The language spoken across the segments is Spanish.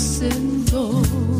sentó.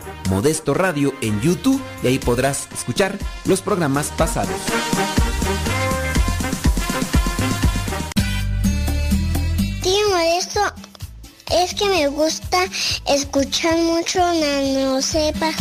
Modesto Radio en YouTube y ahí podrás escuchar los programas pasados. Tío Modesto, es que me gusta escuchar mucho Nano Sepa.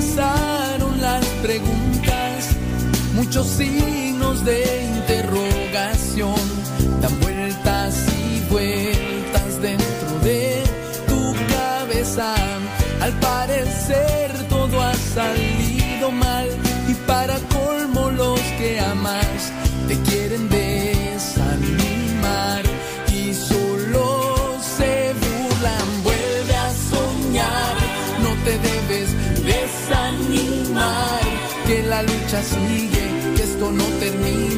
Comenzaron las preguntas, muchos signos de interrogación, dan vueltas y vueltas dentro de tu cabeza. Al parecer todo ha salido que esto no termina,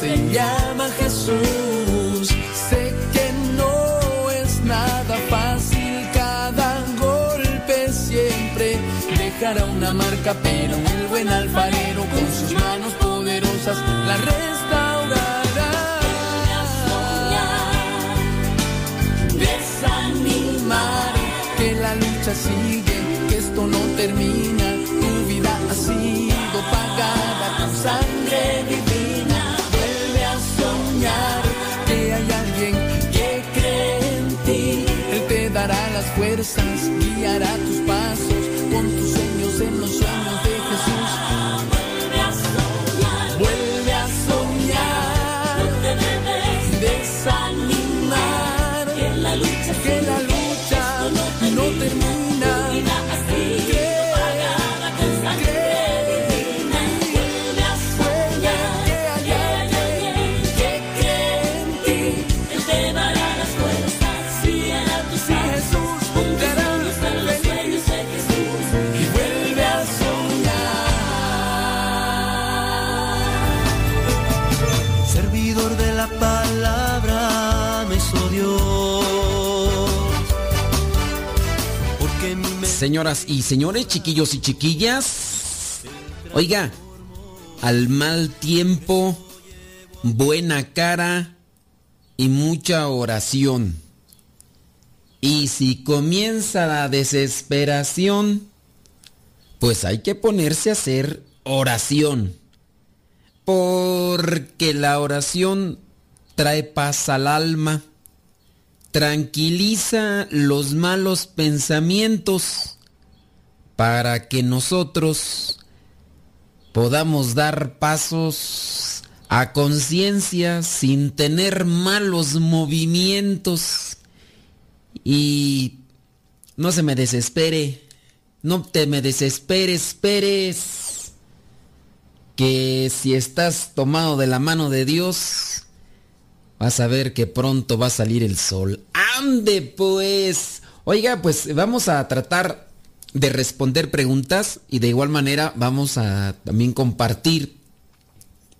se llama Jesús. Sé que no es nada fácil, cada golpe siempre dejará una marca, pero el buen alfarero con sus manos poderosas la restaurará. desanimar, que la lucha sigue, que esto no termina, tu vida ha sido pagada con sangre fuerzas, guiará tus pasos, con tus sueños en los sueños de Señoras y señores, chiquillos y chiquillas, oiga, al mal tiempo, buena cara y mucha oración. Y si comienza la desesperación, pues hay que ponerse a hacer oración. Porque la oración trae paz al alma, tranquiliza los malos pensamientos para que nosotros podamos dar pasos a conciencia sin tener malos movimientos. Y no se me desespere, no te me desesperes, esperes que si estás tomado de la mano de Dios, vas a ver que pronto va a salir el sol. Ande pues. Oiga, pues vamos a tratar de responder preguntas y de igual manera vamos a también compartir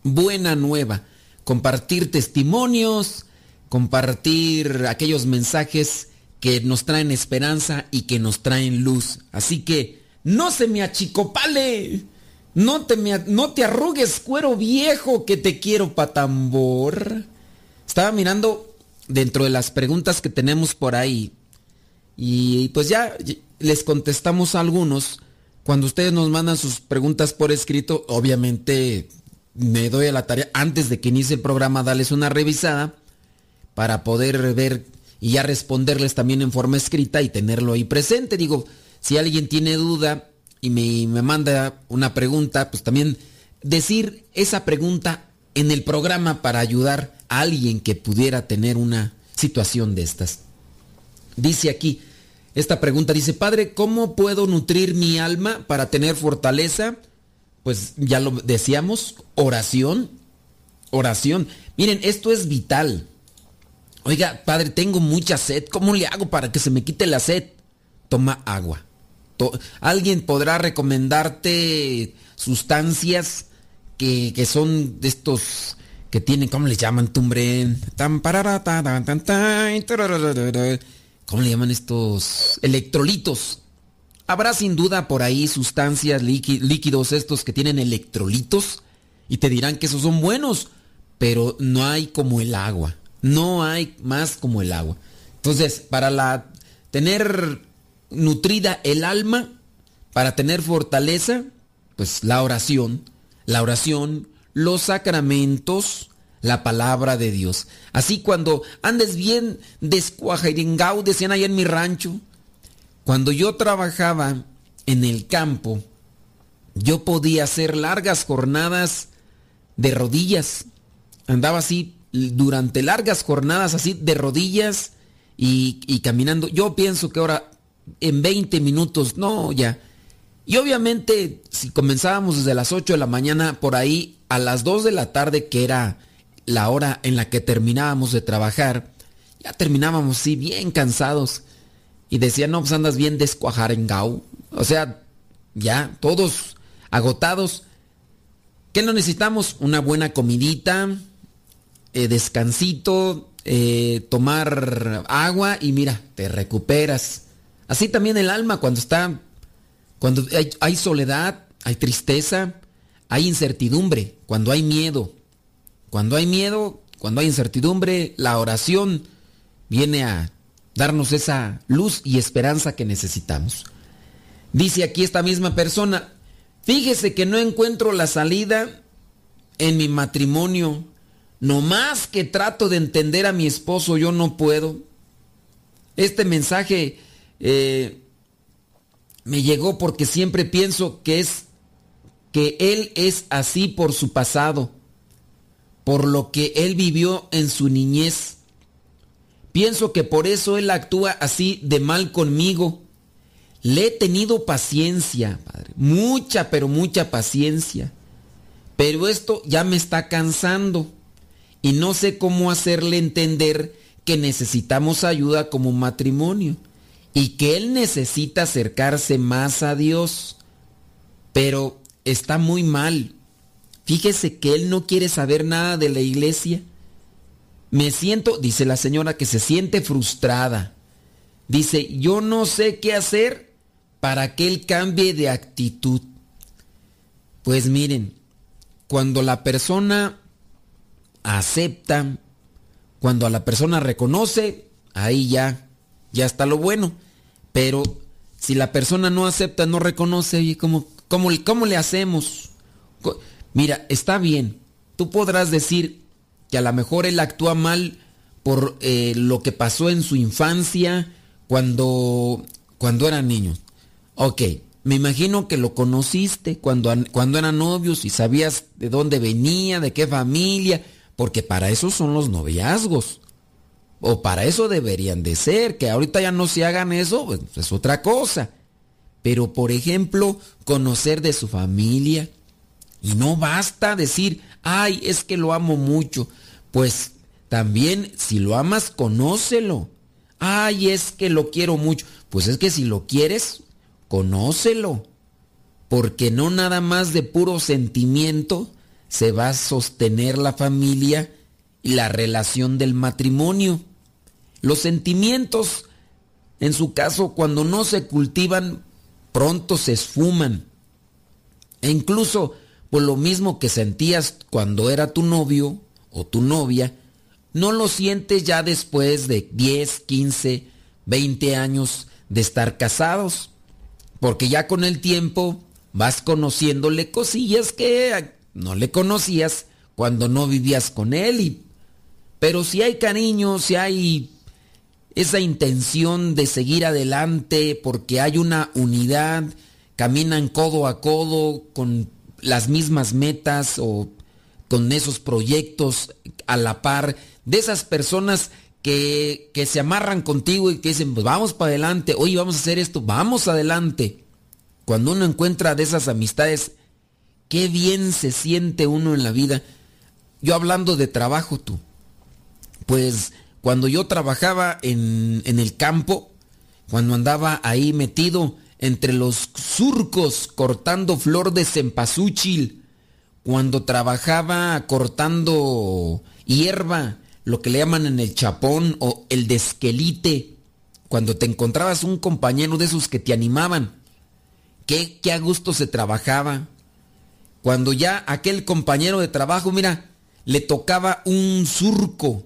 buena nueva, compartir testimonios, compartir aquellos mensajes que nos traen esperanza y que nos traen luz. Así que no se me achicopale. No te, me, no te arrugues, cuero viejo, que te quiero patambor. Estaba mirando dentro de las preguntas que tenemos por ahí. Y pues ya les contestamos a algunos. Cuando ustedes nos mandan sus preguntas por escrito, obviamente me doy a la tarea antes de que inicie el programa darles una revisada para poder ver y ya responderles también en forma escrita y tenerlo ahí presente. Digo, si alguien tiene duda y me, me, manda una pregunta, pues también decir esa pregunta en el programa para ayudar alguien que pudiera tener una situación de estas. Dice aquí, esta pregunta dice, Padre, ¿cómo puedo nutrir mi alma para tener fortaleza? Pues ya lo decíamos, oración, oración. Miren, esto es vital. Oiga, Padre, tengo mucha sed, ¿cómo le hago para que se me quite la sed? Toma agua. Alguien podrá recomendarte sustancias que, que, son de estos que tienen, ¿cómo les llaman? Tumbre. ¿Cómo le llaman estos? Electrolitos. Habrá sin duda por ahí sustancias, líquidos estos que tienen electrolitos y te dirán que esos son buenos, pero no hay como el agua. No hay más como el agua. Entonces, para la tener nutrida el alma, para tener fortaleza, pues la oración, la oración, los sacramentos, la palabra de Dios. Así cuando andes bien descuajeringao, decían allá en mi rancho, cuando yo trabajaba en el campo, yo podía hacer largas jornadas de rodillas. Andaba así durante largas jornadas así de rodillas y, y caminando. Yo pienso que ahora en 20 minutos, no, ya. Y obviamente, si comenzábamos desde las 8 de la mañana, por ahí a las 2 de la tarde, que era la hora en la que terminábamos de trabajar, ya terminábamos así bien cansados. Y decían, no, pues andas bien descuajarengao. O sea, ya, todos agotados. ¿Qué no necesitamos? Una buena comidita, eh, descansito, eh, tomar agua y mira, te recuperas. Así también el alma cuando está, cuando hay, soledad, hay tristeza, hay incertidumbre, cuando hay miedo. Cuando hay miedo, cuando hay incertidumbre, la oración viene a darnos esa luz y esperanza que necesitamos. Dice aquí esta misma persona, fíjese que no encuentro la salida en mi matrimonio. No más que trato de entender a mi esposo, yo no puedo. Este mensaje eh, me llegó porque siempre pienso que es que él es así por su pasado, por lo que él vivió en su niñez. Pienso que por eso él actúa así de mal conmigo. Le he tenido paciencia, padre, mucha, pero mucha paciencia. Pero esto ya me está cansando y no sé cómo hacerle entender que necesitamos ayuda como matrimonio y que él necesita acercarse más a Dios. Pero está muy mal. Fíjese que él no quiere saber nada de la iglesia. Me siento, dice la señora, que se siente frustrada. Dice, yo no sé qué hacer para que él cambie de actitud. Pues miren, cuando la persona acepta, cuando a la persona reconoce, ahí ya, ya está lo bueno. Pero si la persona no acepta, no reconoce, ¿cómo, cómo, cómo le hacemos? Mira, está bien, tú podrás decir que a lo mejor él actúa mal por eh, lo que pasó en su infancia cuando, cuando era niño. Ok, me imagino que lo conociste cuando, cuando eran novios y sabías de dónde venía, de qué familia, porque para eso son los noviazgos. O para eso deberían de ser, que ahorita ya no se hagan eso, pues es otra cosa. Pero por ejemplo, conocer de su familia. Y no basta decir, ay, es que lo amo mucho. Pues también si lo amas, conócelo. Ay, es que lo quiero mucho. Pues es que si lo quieres, conócelo. Porque no nada más de puro sentimiento se va a sostener la familia la relación del matrimonio. Los sentimientos, en su caso, cuando no se cultivan, pronto se esfuman. E incluso, por lo mismo que sentías cuando era tu novio o tu novia, no lo sientes ya después de 10, 15, 20 años de estar casados. Porque ya con el tiempo vas conociéndole cosillas que no le conocías cuando no vivías con él. Y, pero si hay cariño, si hay esa intención de seguir adelante porque hay una unidad, caminan codo a codo con las mismas metas o con esos proyectos a la par, de esas personas que, que se amarran contigo y que dicen, pues vamos para adelante, oye, vamos a hacer esto, vamos adelante. Cuando uno encuentra de esas amistades, qué bien se siente uno en la vida. Yo hablando de trabajo, tú, pues cuando yo trabajaba en, en el campo, cuando andaba ahí metido entre los surcos cortando flor de cempasúchil, cuando trabajaba cortando hierba, lo que le llaman en el chapón o el desquelite, cuando te encontrabas un compañero de esos que te animaban, qué, qué a gusto se trabajaba. Cuando ya aquel compañero de trabajo, mira, le tocaba un surco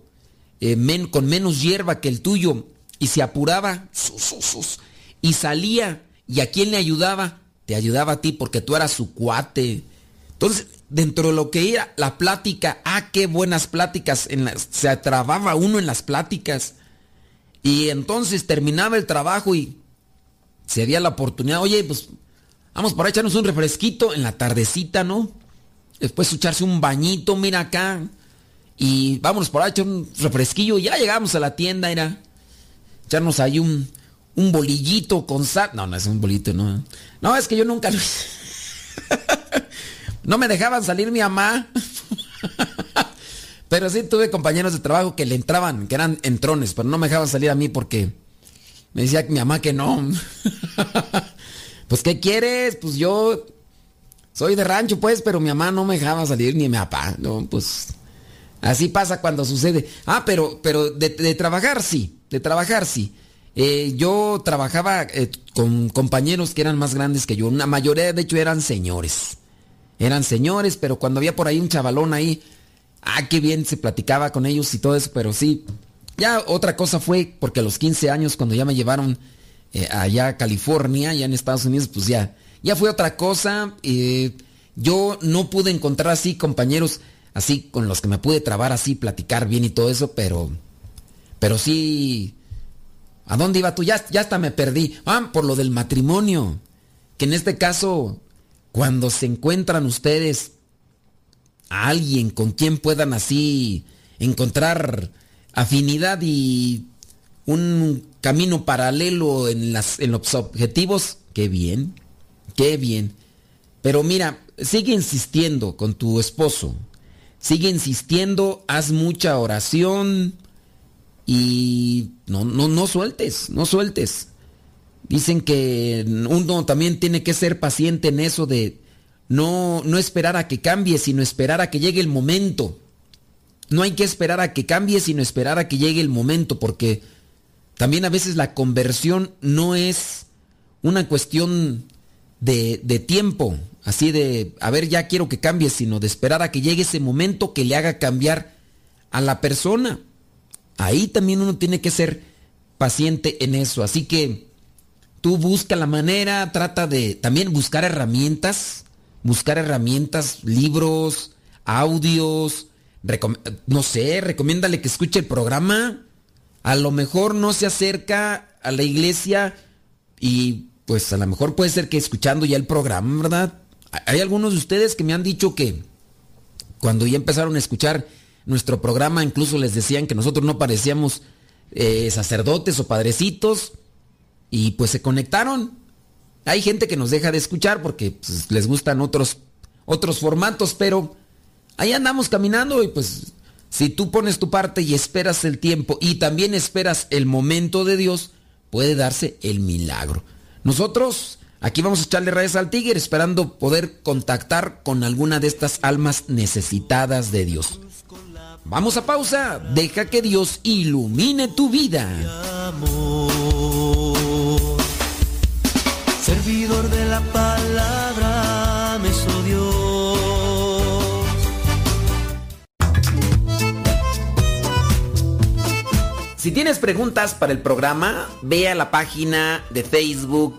eh, con menos hierba que el tuyo y se apuraba y salía. ¿Y a quién le ayudaba? Te ayudaba a ti porque tú eras su cuate. Entonces, dentro de lo que era la plática, ah, qué buenas pláticas, se atrababa uno en las pláticas. Y entonces terminaba el trabajo y se había la oportunidad, oye, pues vamos para echarnos un refresquito en la tardecita, ¿no? Después echarse un bañito, mira acá. Y vámonos por ahí, echar un refresquillo. Ya llegamos a la tienda, era echarnos ahí un, un bolillito con sal. No, no es un bolito, no. No, es que yo nunca No me dejaban salir mi mamá. pero sí tuve compañeros de trabajo que le entraban, que eran entrones, pero no me dejaban salir a mí porque me decía mi mamá que no. pues, ¿qué quieres? Pues yo soy de rancho, pues, pero mi mamá no me dejaba salir ni mi papá. No, pues Así pasa cuando sucede. Ah, pero, pero de, trabajar sí, de trabajar sí. Eh, yo trabajaba eh, con compañeros que eran más grandes que yo. Una mayoría, de hecho, eran señores. Eran señores, pero cuando había por ahí un chavalón ahí, ah, qué bien se platicaba con ellos y todo eso, pero sí. Ya otra cosa fue, porque a los 15 años, cuando ya me llevaron eh, allá a California, allá en Estados Unidos, pues ya, ya fue otra cosa. yo no pude encontrar así compañeros así con los que me pude trabar así, platicar bien y todo eso, pero, pero sí, ¿a dónde iba tú? Ya, ya hasta me perdí. Ah, por lo del matrimonio, que en este caso, cuando se encuentran ustedes a alguien con quien puedan así encontrar afinidad y un camino paralelo en, las, en los objetivos, qué bien, qué bien. Pero mira, sigue insistiendo con tu esposo, sigue insistiendo, haz mucha oración y no, no, no sueltes, no sueltes. Dicen que uno también tiene que ser paciente en eso de no, no esperar a que cambie, sino esperar a que llegue el momento. No hay que esperar a que cambie, sino esperar a que llegue el momento, porque también a veces la conversión no es una cuestión de, de tiempo, así de, a ver, ya quiero que cambie, sino de esperar a que llegue ese momento que le haga cambiar a la persona. Ahí también uno tiene que ser paciente en eso. Así que tú busca la manera, trata de también buscar herramientas, buscar herramientas, libros, audios, no sé, recomiéndale que escuche el programa. A lo mejor no se acerca a la iglesia y pues a lo mejor puede ser que escuchando ya el programa, ¿verdad? Hay algunos de ustedes que me han dicho que cuando ya empezaron a escuchar nuestro programa, incluso les decían que nosotros no parecíamos eh, sacerdotes o padrecitos y pues se conectaron. Hay gente que nos deja de escuchar porque pues, les gustan otros, otros formatos, pero ahí andamos caminando y pues si tú pones tu parte y esperas el tiempo y también esperas el momento de Dios, puede darse el milagro. Nosotros aquí vamos a echarle rayas al tigre esperando poder contactar con alguna de estas almas necesitadas de Dios. Vamos a pausa, deja que Dios ilumine tu vida. servidor de la palabra me Si tienes preguntas para el programa, ve a la página de Facebook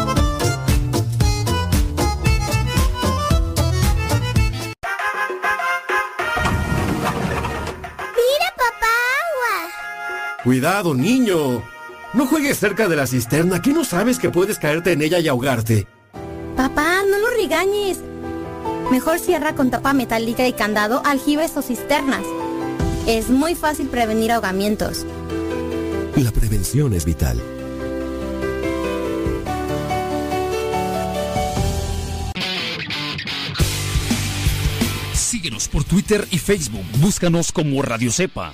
Cuidado, niño. No juegues cerca de la cisterna, que no sabes que puedes caerte en ella y ahogarte. Papá, no lo regañes. Mejor cierra con tapa metálica y candado aljibes o cisternas. Es muy fácil prevenir ahogamientos. La prevención es vital. Síguenos por Twitter y Facebook. Búscanos como Radio Cepa.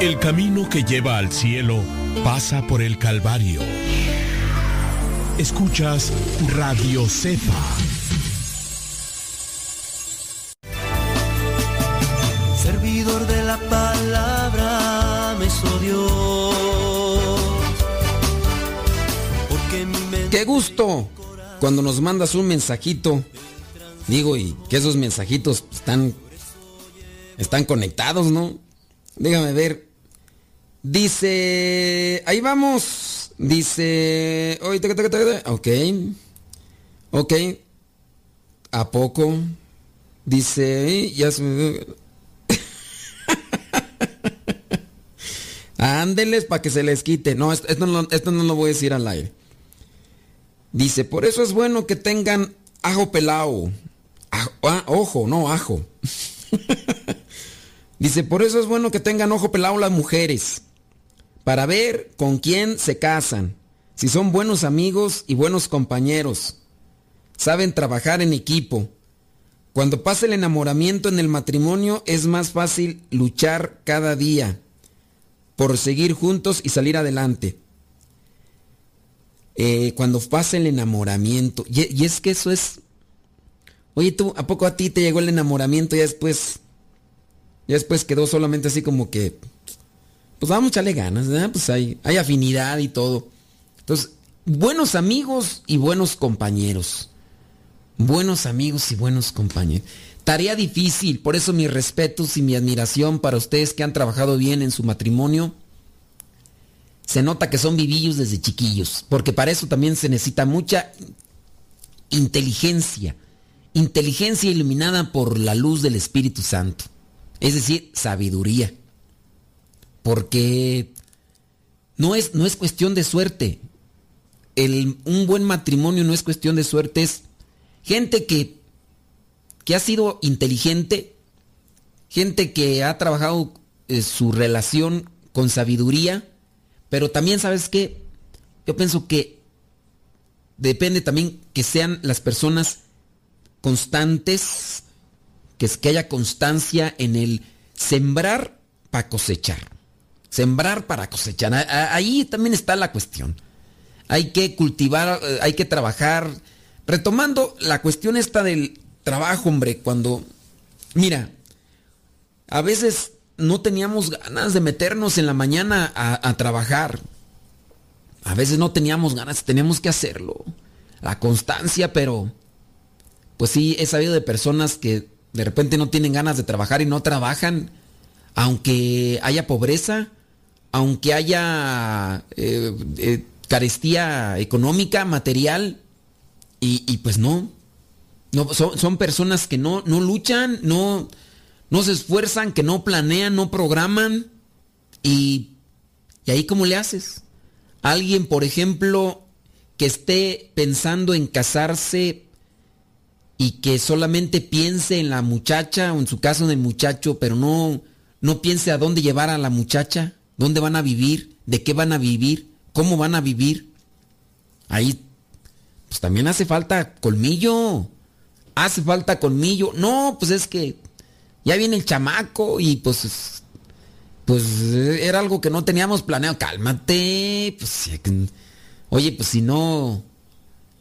El camino que lleva al cielo pasa por el Calvario. Escuchas Radio Cepa. Servidor de la palabra me Qué gusto cuando nos mandas un mensajito. Digo, y que esos mensajitos están están conectados, ¿no? Déjame ver. Dice, ahí vamos. Dice, ok. Ok. ¿A poco? Dice, ya se... Ándeles para que se les quite. No esto, no, esto no lo voy a decir al aire. Dice, por eso es bueno que tengan ajo pelado. Ah, ojo, no ajo. Dice, por eso es bueno que tengan ojo pelado las mujeres, para ver con quién se casan, si son buenos amigos y buenos compañeros, saben trabajar en equipo. Cuando pasa el enamoramiento en el matrimonio es más fácil luchar cada día por seguir juntos y salir adelante. Eh, cuando pasa el enamoramiento, y, y es que eso es... Oye, tú, ¿a poco a ti te llegó el enamoramiento y después y después quedó solamente así como que, pues vamos a echarle ganas, ¿verdad? Pues hay, hay afinidad y todo. Entonces, buenos amigos y buenos compañeros. Buenos amigos y buenos compañeros. Tarea difícil, por eso mis respetos y mi admiración para ustedes que han trabajado bien en su matrimonio. Se nota que son vivillos desde chiquillos, porque para eso también se necesita mucha inteligencia, inteligencia iluminada por la luz del Espíritu Santo. Es decir, sabiduría. Porque no es, no es cuestión de suerte. El, un buen matrimonio no es cuestión de suerte, es gente que, que ha sido inteligente, gente que ha trabajado eh, su relación con sabiduría, pero también sabes que yo pienso que depende también que sean las personas constantes, que, es que haya constancia en el sembrar para cosechar. Sembrar para cosechar. Ahí también está la cuestión. Hay que cultivar, eh, hay que trabajar. Retomando la cuestión esta del trabajo, hombre, cuando... Mira, a veces no teníamos ganas de meternos en la mañana a, a trabajar. A veces no teníamos ganas, teníamos que hacerlo. La constancia, pero pues sí, he sabido de personas que de repente no tienen ganas de trabajar y no trabajan, aunque haya pobreza, aunque haya eh, eh, carestía económica, material, y, y pues no. no son, son personas que no, no luchan, no, no se esfuerzan, que no planean, no programan, y, y ahí cómo le haces. Alguien, por ejemplo, que esté pensando en casarse y que solamente piense en la muchacha o en su caso en el muchacho, pero no, no piense a dónde llevar a la muchacha, dónde van a vivir, de qué van a vivir, cómo van a vivir. Ahí, pues también hace falta colmillo. Hace falta colmillo. No, pues es que ya viene el chamaco y pues, pues era algo que no teníamos planeado. Cálmate. Pues, oye, pues si no,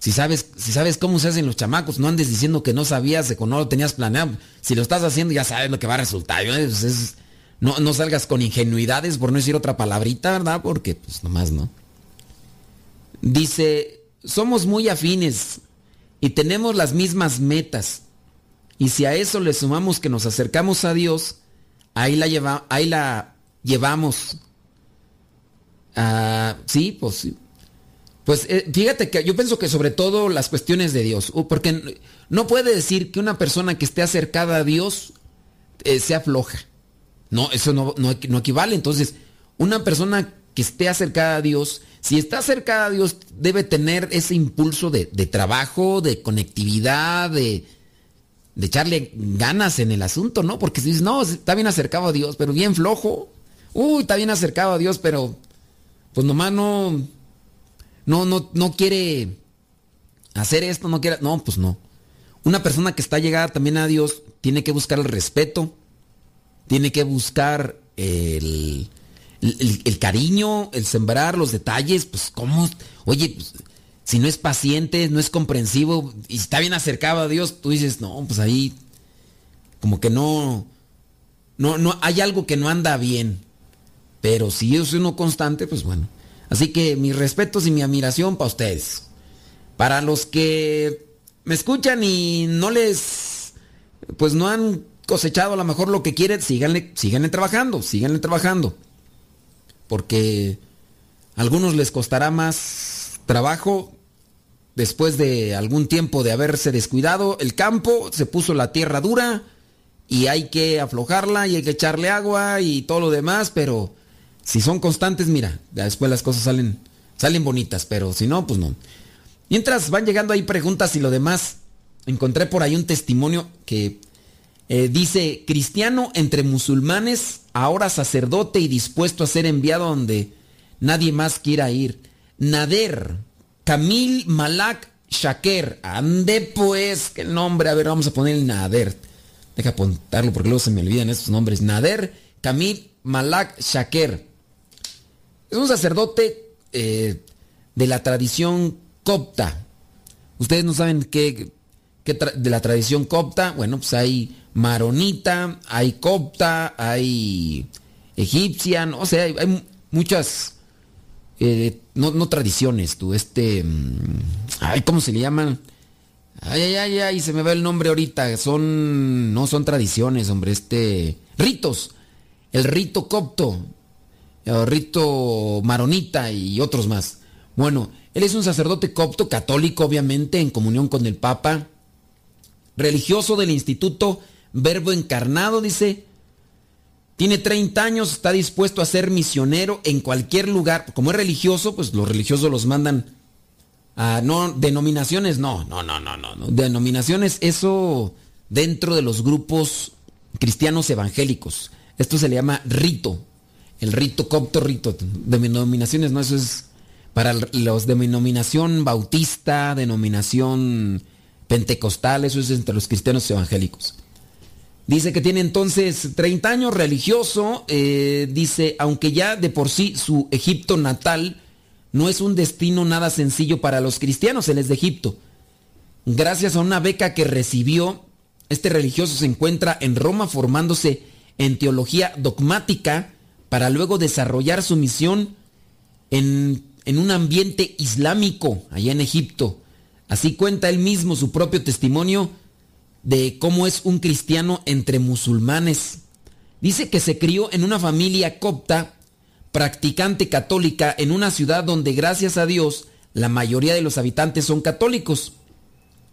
si sabes, si sabes cómo se hacen los chamacos, no andes diciendo que no sabías o no lo tenías planeado. Si lo estás haciendo, ya sabes lo que va a resultar. Pues es, no, no salgas con ingenuidades, por no decir otra palabrita, ¿verdad? Porque, pues nomás, ¿no? Dice, somos muy afines y tenemos las mismas metas. Y si a eso le sumamos que nos acercamos a Dios, ahí la, lleva, ahí la llevamos. Ah, sí, pues. Pues eh, fíjate que yo pienso que sobre todo las cuestiones de Dios, porque no puede decir que una persona que esté acercada a Dios eh, sea floja. No, eso no, no, no, equivale. Entonces, una persona que esté acercada a Dios, si está acercada a Dios, debe tener ese impulso de, de trabajo, de conectividad, de, de, echarle ganas en el asunto, ¿no? Porque si dices, no, está bien acercado a Dios, pero bien flojo. Uy, está bien acercado a Dios, pero pues nomás no no, no, no quiere hacer esto, no quiere. No, pues no. Una persona que está llegada también a Dios tiene que buscar el respeto, tiene que buscar el, el, cariño, el sembrar los detalles, pues cómo, oye, pues, si no es paciente, no es comprensivo y está bien acercado a Dios, tú dices, no, pues ahí como que no, no, no, hay algo que no anda bien. Pero si es uno constante, pues bueno. Así que mis respetos y mi admiración para ustedes. Para los que me escuchan y no les, pues no han cosechado a lo mejor lo que quieren, síganle, síganle trabajando, síganle trabajando. Porque a algunos les costará más trabajo después de algún tiempo de haberse descuidado el campo, se puso la tierra dura y hay que aflojarla y hay que echarle agua y todo lo demás, pero si son constantes, mira, después las cosas salen, salen bonitas, pero si no, pues no. Mientras van llegando ahí preguntas y lo demás, encontré por ahí un testimonio que eh, dice, cristiano entre musulmanes, ahora sacerdote y dispuesto a ser enviado donde nadie más quiera ir. Nader, Camil Malak Shaker, ande pues, qué nombre, a ver, vamos a poner Nader. Deja apuntarlo porque luego se me olvidan estos nombres. Nader, Camil Malak Shaker. Es un sacerdote eh, de la tradición copta. Ustedes no saben qué, de la tradición copta. Bueno, pues hay maronita, hay copta, hay egipcia, o sea, hay, muchas, eh, no, no, tradiciones, tú, este, mm, ay, ¿cómo se le llaman? Ay, ay, ay, ay, se me va el nombre ahorita, son, no son tradiciones, hombre, este, ritos, el rito copto, rito maronita y otros más. Bueno, él es un sacerdote copto, católico obviamente, en comunión con el Papa, religioso del Instituto Verbo Encarnado, dice, tiene 30 años, está dispuesto a ser misionero en cualquier lugar. Como es religioso, pues los religiosos los mandan a no denominaciones, no, no, no, no, no, no. Denominaciones, eso dentro de los grupos cristianos evangélicos. Esto se le llama rito. El rito copto, rito. Denominaciones, no, eso es para los de denominación bautista, denominación pentecostal, eso es entre los cristianos evangélicos. Dice que tiene entonces 30 años, religioso. Eh, dice, aunque ya de por sí su Egipto natal no es un destino nada sencillo para los cristianos, él es de Egipto. Gracias a una beca que recibió, este religioso se encuentra en Roma formándose en teología dogmática para luego desarrollar su misión en, en un ambiente islámico allá en Egipto. Así cuenta él mismo su propio testimonio de cómo es un cristiano entre musulmanes. Dice que se crió en una familia copta, practicante católica, en una ciudad donde gracias a Dios la mayoría de los habitantes son católicos.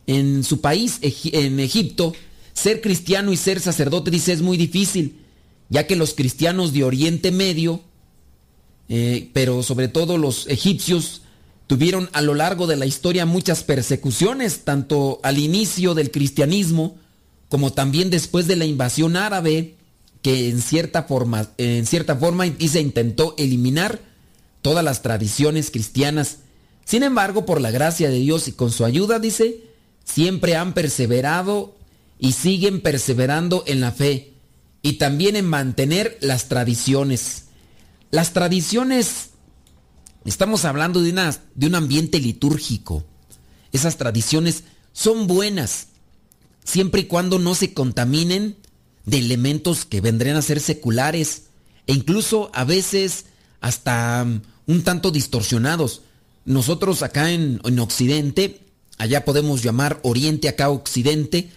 En su país, en Egipto, ser cristiano y ser sacerdote, dice, es muy difícil, ya que los cristianos de Oriente Medio, eh, pero sobre todo los egipcios, tuvieron a lo largo de la historia muchas persecuciones, tanto al inicio del cristianismo como también después de la invasión árabe, que en cierta forma, en cierta forma se intentó eliminar todas las tradiciones cristianas. Sin embargo, por la gracia de Dios y con su ayuda, dice, siempre han perseverado y siguen perseverando en la fe y también en mantener las tradiciones. Las tradiciones, estamos hablando de, una, de un ambiente litúrgico. Esas tradiciones son buenas, siempre y cuando no se contaminen de elementos que vendrían a ser seculares e incluso a veces hasta um, un tanto distorsionados. Nosotros acá en, en Occidente, allá podemos llamar Oriente, acá Occidente,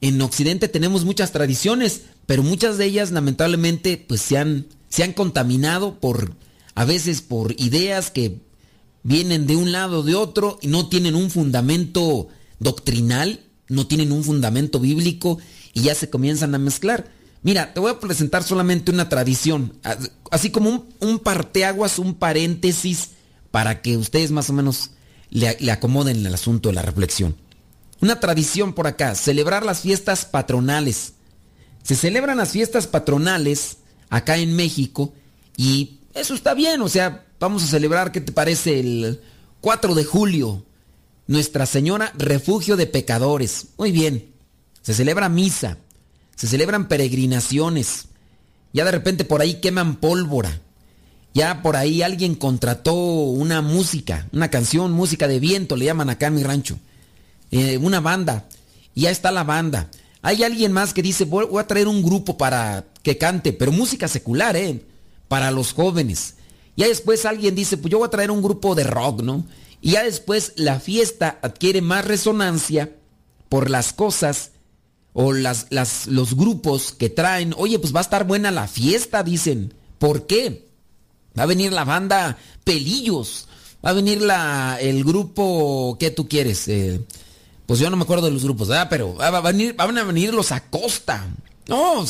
en Occidente tenemos muchas tradiciones, pero muchas de ellas lamentablemente pues se han, se han contaminado por, a veces por ideas que vienen de un lado o de otro y no tienen un fundamento doctrinal, no tienen un fundamento bíblico y ya se comienzan a mezclar. Mira, te voy a presentar solamente una tradición, así como un, parteaguas, un paréntesis, para que ustedes más o menos le, le acomoden el asunto de la reflexión. Una tradición por acá, celebrar las fiestas patronales. Se celebran las fiestas patronales acá en México y eso está bien, o sea, vamos a celebrar, ¿qué te parece? El 4 de julio, Nuestra Señora Refugio de Pecadores. Muy bien, se celebra misa, se celebran peregrinaciones, ya de repente por ahí queman pólvora, ya por ahí alguien contrató una música, una canción, música de viento, le llaman acá en mi rancho. Eh, una banda, y ya está la banda. Hay alguien más que dice, voy, a traer un grupo para que cante, pero música secular, ¿eh? Para los jóvenes. Ya después alguien dice, pues yo voy a traer un grupo de rock, ¿no? Y ya después la fiesta adquiere más resonancia por las cosas o las, las, los grupos que traen. Oye, pues va a estar buena la fiesta, dicen. ¿Por qué? Va a venir la banda Pelillos. Va a venir la, el grupo, ¿qué tú quieres? Eh, pues yo no me acuerdo de los grupos, ¿verdad? Pero van a venir, van a venir los Acosta. No,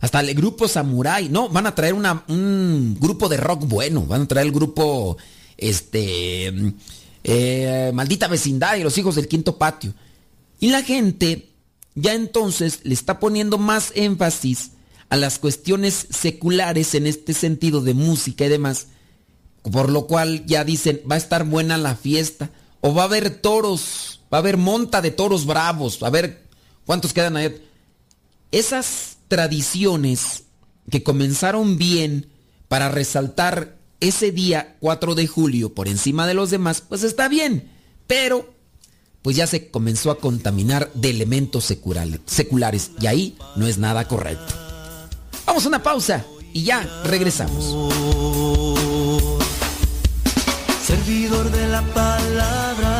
hasta el grupo Samurai. No, van a traer un grupo de rock bueno. Van a traer el grupo, este, eh, Maldita Vecindad y los Hijos del Quinto Patio. Y la gente ya entonces le está poniendo más énfasis a las cuestiones seculares en este sentido de música y demás. Por lo cual ya dicen, va a estar buena la fiesta. O va a haber toros va a haber monta de toros bravos, a ver cuántos quedan ahí. Esas tradiciones que comenzaron bien para resaltar ese día 4 de julio por encima de los demás, pues está bien, pero pues ya se comenzó a contaminar de elementos seculares y ahí no es nada correcto. Vamos a una pausa y ya regresamos. Servidor de la palabra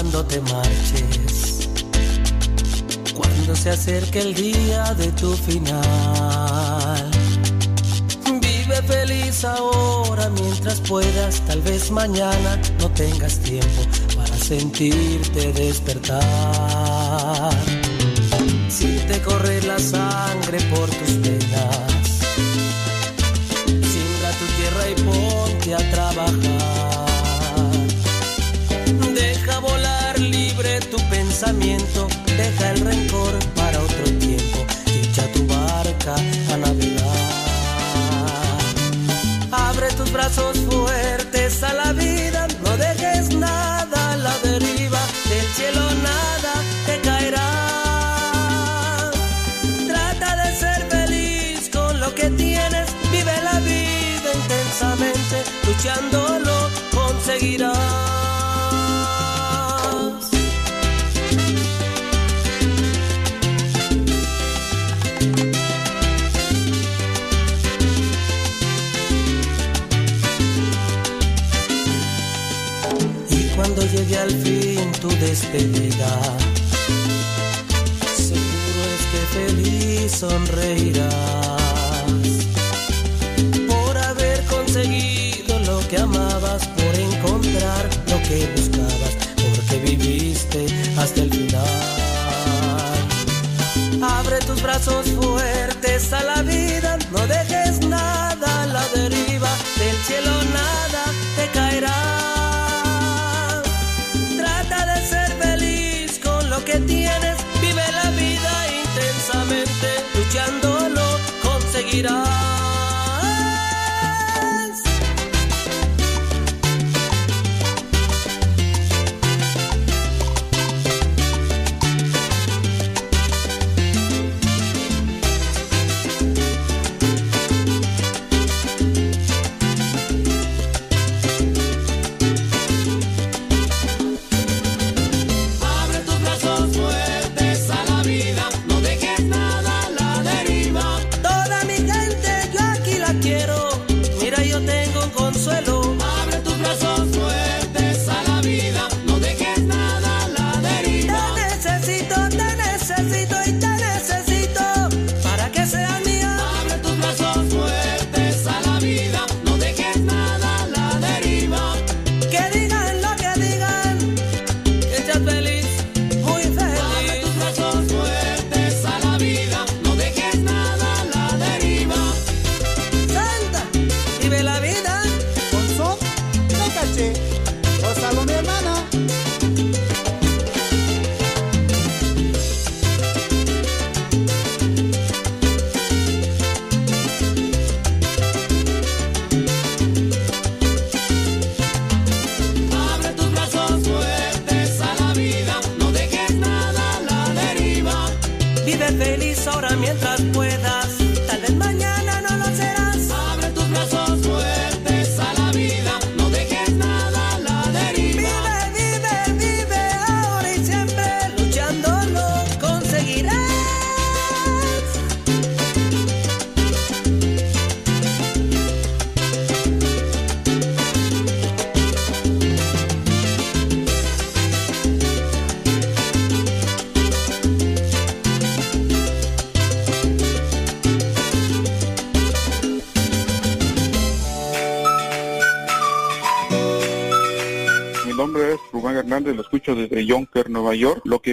Cuando te marches, cuando se acerque el día de tu final. Vive feliz ahora mientras puedas, tal vez mañana no tengas tiempo para sentirte despertar. Si te corre la sangre por tus venas, siembra tu tierra y ponte a deja el rencor para otro tiempo, echa tu barca a navegar. Abre tus brazos fuertes a la vida, no dejes nada a la deriva, del cielo nada te caerá. Trata de ser feliz con lo que tienes, vive la vida intensamente, luchándolo conseguirás. Llegue al fin tu despedida, seguro es que feliz sonreirás por haber conseguido lo que amabas, por encontrar lo que buscabas, porque viviste hasta el final. Abre tus brazos fuertes a la vida, no dejes nada a la deriva, del cielo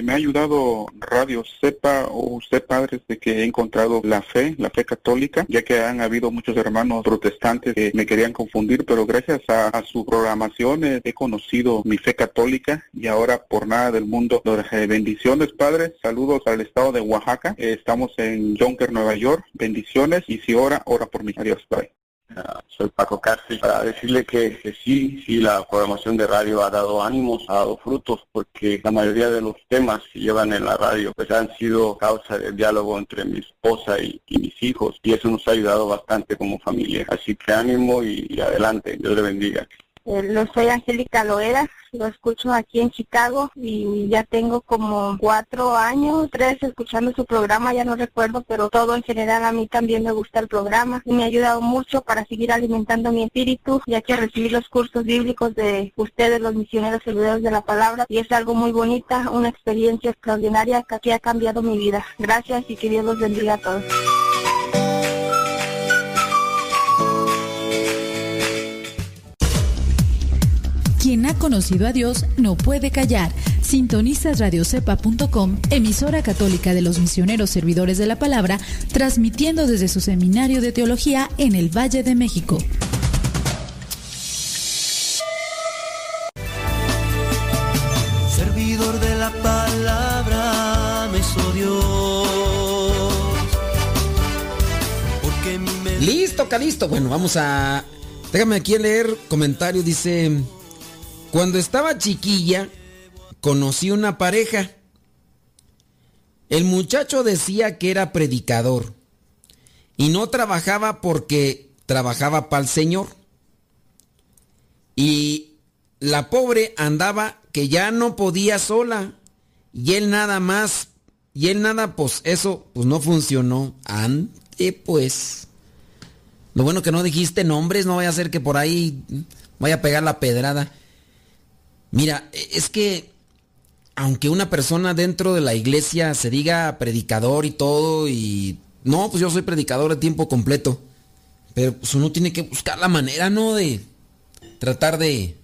me ha ayudado Radio Sepa o usted, padres, de que he encontrado la fe, la fe católica, ya que han habido muchos hermanos protestantes que me querían confundir, pero gracias a, su programación he conocido mi fe católica y ahora por nada del mundo. Eh, bendiciones, padres. Saludos al estado de Oaxaca. Eh, estamos en Yonker, Nueva York. Bendiciones y si ora, ora por mí. Adiós, bye. Soy Paco Cárcel, para decirle que, sí, sí, la programación de radio ha dado ánimos, ha dado frutos, porque la mayoría de los temas que llevan en la radio pues han sido causa de diálogo entre mi esposa y, mis hijos, y eso nos ha ayudado bastante como familia. Así que ánimo y adelante, Dios le bendiga. Eh, lo soy Angélica Loera, lo escucho aquí en Chicago y ya tengo como cuatro años, tres escuchando su programa, ya no recuerdo, pero todo en general a mí también me gusta el programa y me ha ayudado mucho para seguir alimentando mi espíritu, ya que recibí los cursos bíblicos de ustedes, los misioneros servidores de la palabra, y es algo muy bonita, una experiencia extraordinaria que aquí ha cambiado mi vida. Gracias y que Dios los bendiga a todos. Quien ha conocido a Dios no puede callar. Sintonizas radiocepa.com, emisora católica de los misioneros servidores de la palabra, transmitiendo desde su seminario de teología en el Valle de México. Servidor de la palabra me Listo, Calisto. Bueno, vamos a. Déjame aquí leer comentario. Dice. Cuando estaba chiquilla, conocí una pareja. El muchacho decía que era predicador. Y no trabajaba porque trabajaba para el Señor. Y la pobre andaba que ya no podía sola. Y él nada más. Y él nada, pues eso, pues no funcionó. Ante pues. Lo bueno que no dijiste nombres, no vaya a ser que por ahí vaya a pegar la pedrada. Mira, es que aunque una persona dentro de la iglesia se diga predicador y todo, y no, pues yo soy predicador de tiempo completo, pero pues uno tiene que buscar la manera, ¿no? De tratar de...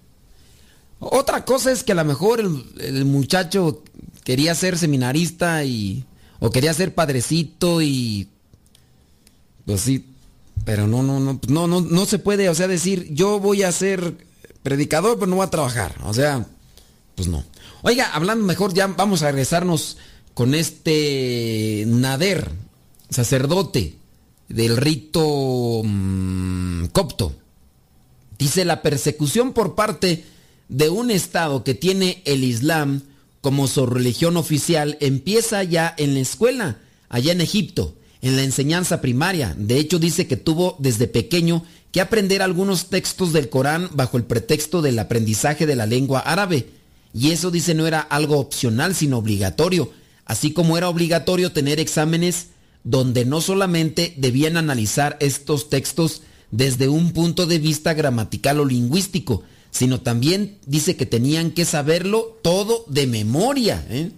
Otra cosa es que a lo mejor el, el muchacho quería ser seminarista y... o quería ser padrecito y... Pues sí, pero no, no, no, no, no, no se puede, o sea, decir, yo voy a ser predicador, pero no voy a trabajar. O sea, pues no. Oiga, hablando mejor, ya vamos a regresarnos con este Nader, sacerdote del rito mmm, copto. Dice la persecución por parte de un estado que tiene el Islam como su religión oficial empieza ya en la escuela, allá en Egipto, en la enseñanza primaria. De hecho, dice que tuvo desde pequeño que aprender algunos textos del Corán bajo el pretexto del aprendizaje de la lengua árabe. Y eso dice no era algo opcional, sino obligatorio, así como era obligatorio tener exámenes donde no solamente debían analizar estos textos desde un punto de vista gramatical o lingüístico, sino también dice que tenían que saberlo todo de memoria. ¿eh?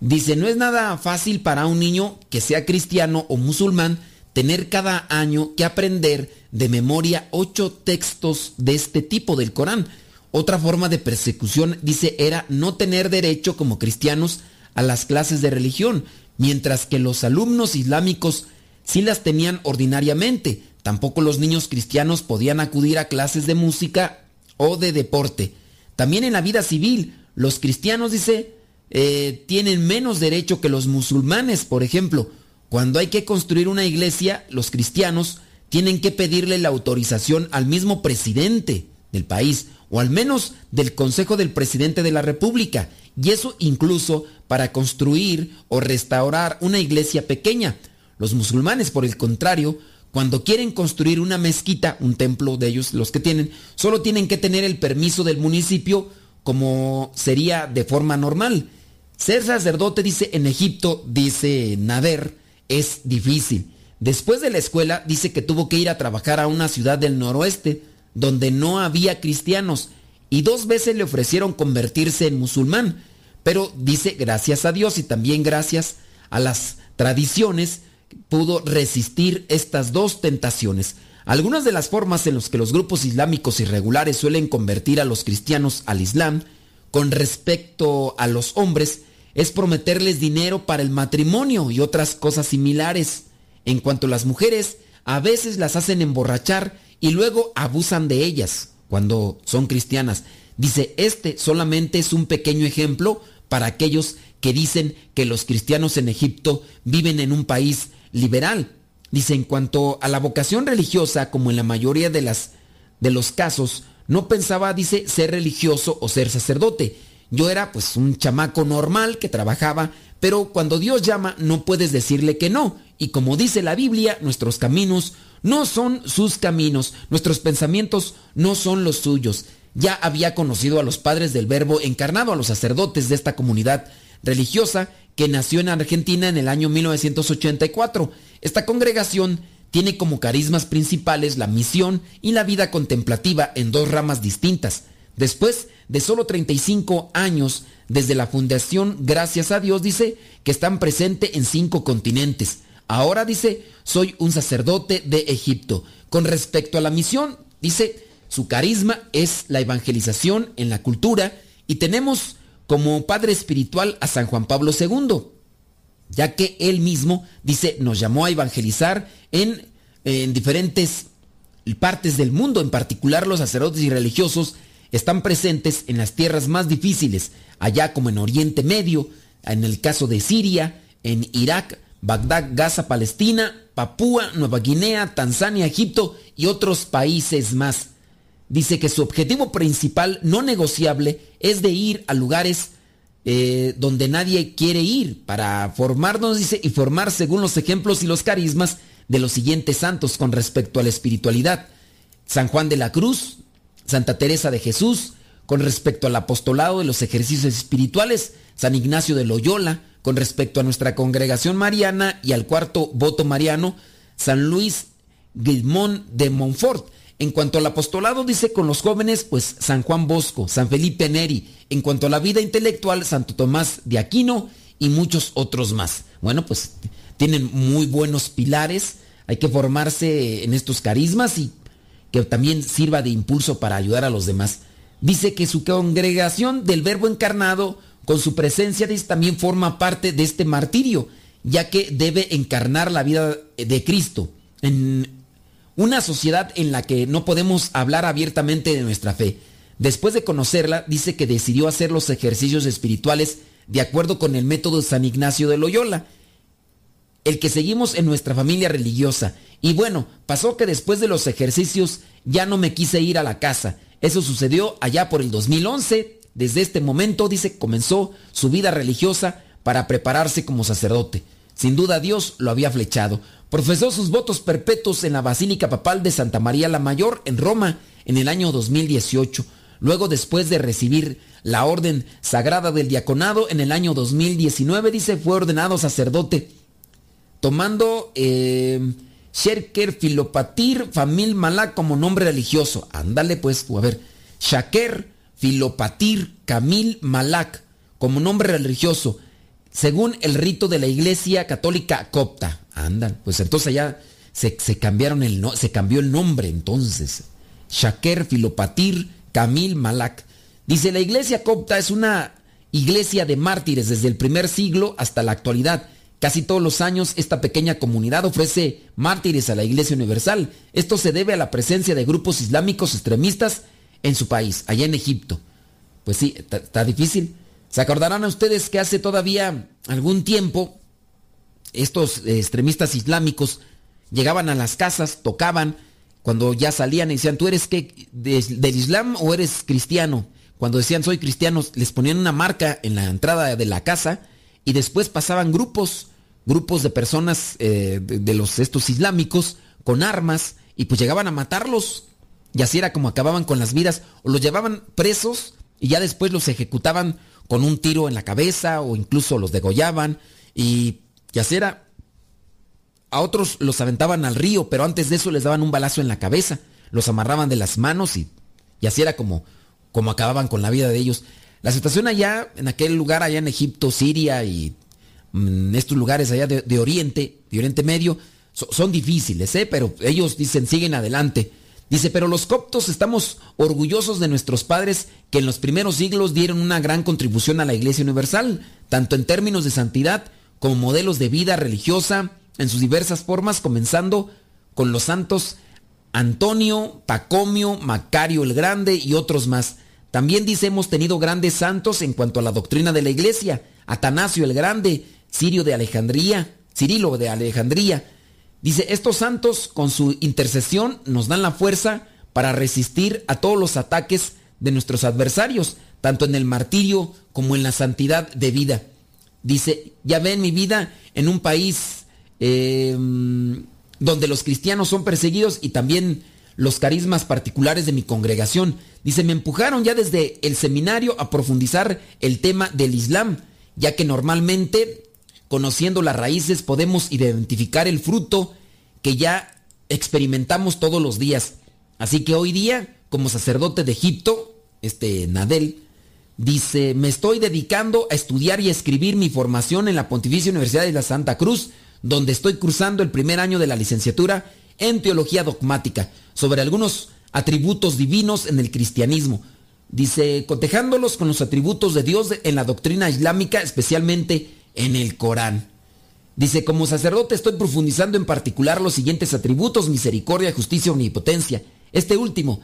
Dice, no es nada fácil para un niño que sea cristiano o musulmán tener cada año que aprender de memoria ocho textos de este tipo del Corán. Otra forma de persecución, dice, era no tener derecho como cristianos a las clases de religión, mientras que los alumnos islámicos sí las tenían ordinariamente. Tampoco los niños cristianos podían acudir a clases de música o de deporte. También en la vida civil, los cristianos, dice, eh, tienen menos derecho que los musulmanes, por ejemplo. Cuando hay que construir una iglesia, los cristianos tienen que pedirle la autorización al mismo presidente del país, o al menos del Consejo del Presidente de la República, y eso incluso para construir o restaurar una iglesia pequeña. Los musulmanes, por el contrario, cuando quieren construir una mezquita, un templo de ellos, los que tienen, solo tienen que tener el permiso del municipio como sería de forma normal. Ser sacerdote, dice en Egipto, dice Nader, es difícil. Después de la escuela, dice que tuvo que ir a trabajar a una ciudad del noroeste, donde no había cristianos, y dos veces le ofrecieron convertirse en musulmán, pero dice, gracias a Dios y también gracias a las tradiciones, pudo resistir estas dos tentaciones. Algunas de las formas en las que los grupos islámicos irregulares suelen convertir a los cristianos al Islam con respecto a los hombres es prometerles dinero para el matrimonio y otras cosas similares. En cuanto a las mujeres, a veces las hacen emborrachar y luego abusan de ellas cuando son cristianas. Dice, este solamente es un pequeño ejemplo para aquellos que dicen que los cristianos en Egipto viven en un país liberal. Dice, en cuanto a la vocación religiosa, como en la mayoría de, las, de los casos, no pensaba, dice, ser religioso o ser sacerdote. Yo era pues un chamaco normal que trabajaba, pero cuando Dios llama no puedes decirle que no. Y como dice la Biblia, nuestros caminos no son sus caminos, nuestros pensamientos no son los suyos. Ya había conocido a los padres del verbo encarnado, a los sacerdotes de esta comunidad religiosa que nació en Argentina en el año 1984. Esta congregación tiene como carismas principales la misión y la vida contemplativa en dos ramas distintas. Después de solo 35 años desde la fundación, gracias a Dios, dice que están presentes en cinco continentes. Ahora dice, soy un sacerdote de Egipto. Con respecto a la misión, dice, su carisma es la evangelización en la cultura y tenemos como padre espiritual a San Juan Pablo II, ya que él mismo, dice, nos llamó a evangelizar en, en diferentes partes del mundo, en particular los sacerdotes y religiosos están presentes en las tierras más difíciles, allá como en Oriente Medio, en el caso de Siria, en Irak, Bagdad, Gaza, Palestina, Papúa, Nueva Guinea, Tanzania, Egipto y otros países más. Dice que su objetivo principal, no negociable, es de ir a lugares eh, donde nadie quiere ir para formarnos, dice, y formar según los ejemplos y los carismas de los siguientes santos con respecto a la espiritualidad. San Juan de la Cruz, Santa Teresa de Jesús, con respecto al apostolado de los ejercicios espirituales, San Ignacio de Loyola, con respecto a nuestra congregación mariana y al cuarto voto mariano, San Luis Guilmón de Montfort. En cuanto al apostolado, dice con los jóvenes, pues San Juan Bosco, San Felipe Neri. En cuanto a la vida intelectual, Santo Tomás de Aquino y muchos otros más. Bueno, pues tienen muy buenos pilares. Hay que formarse en estos carismas y que también sirva de impulso para ayudar a los demás. Dice que su congregación del Verbo encarnado, con su presencia, también forma parte de este martirio, ya que debe encarnar la vida de Cristo. En una sociedad en la que no podemos hablar abiertamente de nuestra fe. Después de conocerla, dice que decidió hacer los ejercicios espirituales de acuerdo con el método San Ignacio de Loyola, el que seguimos en nuestra familia religiosa. Y bueno, pasó que después de los ejercicios ya no me quise ir a la casa. Eso sucedió allá por el 2011. Desde este momento, dice, comenzó su vida religiosa para prepararse como sacerdote. Sin duda Dios lo había flechado. Profesó sus votos perpetuos en la Basílica Papal de Santa María la Mayor en Roma en el año 2018. Luego, después de recibir la orden sagrada del diaconado en el año 2019, dice, fue ordenado sacerdote, tomando eh, Sherker Filopatir Famil Malak como nombre religioso. Ándale pues, a ver, Shaker Filopatir Camil Malak como nombre religioso según el rito de la Iglesia Católica Copta. Andan, pues entonces ya se, cambiaron el no, se cambió el nombre entonces. Shaker Filopatir Camil Malak. Dice, la Iglesia Copta es una iglesia de mártires desde el primer siglo hasta la actualidad. Casi todos los años esta pequeña comunidad ofrece mártires a la Iglesia Universal. Esto se debe a la presencia de grupos islámicos extremistas en su país, allá en Egipto. Pues sí, está difícil. Se acordarán a ustedes que hace todavía algún tiempo estos extremistas islámicos llegaban a las casas, tocaban, cuando ya salían y decían, ¿tú eres qué, del Islam o eres cristiano? Cuando decían soy cristiano, les ponían una marca en la entrada de la casa y después pasaban grupos, grupos de personas eh, de, los estos islámicos con armas y pues llegaban a matarlos y así era como acababan con las vidas o los llevaban presos y ya después los ejecutaban con un tiro en la cabeza o incluso los degollaban y, y así era. A otros los aventaban al río, pero antes de eso les daban un balazo en la cabeza, los amarraban de las manos y, y así era como, como acababan con la vida de ellos. La situación allá, en aquel lugar, allá en Egipto, Siria y en mm, estos lugares allá de, Oriente, de Oriente Medio, so, son difíciles, ¿eh? pero ellos dicen, siguen adelante. Dice, pero los coptos estamos orgullosos de nuestros padres que en los primeros siglos dieron una gran contribución a la Iglesia Universal, tanto en términos de santidad como modelos de vida religiosa en sus diversas formas, comenzando con los santos Antonio, Pacomio, Macario el Grande y otros más. También dice, hemos tenido grandes santos en cuanto a la doctrina de la Iglesia, Atanasio el Grande, Sirio de Alejandría, Cirilo de Alejandría, Dice, estos santos con su intercesión nos dan la fuerza para resistir a todos los ataques de nuestros adversarios. tanto en el martirio como en la santidad de vida. Dice, ya ven mi vida en un país eh, donde los cristianos son perseguidos y también los carismas particulares de mi congregación. Dice, me empujaron ya desde el seminario a profundizar el tema del Islam, ya que normalmente, conociendo las raíces, podemos identificar el fruto que ya experimentamos todos los días. Así que hoy día, como sacerdote de Egipto, este Nadel, dice, me estoy dedicando a estudiar y escribir mi formación en la Pontificia Universidad de la Santa Cruz, donde estoy cursando el primer año de la licenciatura en teología dogmática, sobre algunos atributos divinos en el cristianismo. Dice, cotejándolos con los atributos de Dios en la doctrina islámica, especialmente en el Corán. Dice, como sacerdote estoy profundizando en particular los siguientes atributos, misericordia, justicia, omnipotencia. Este último,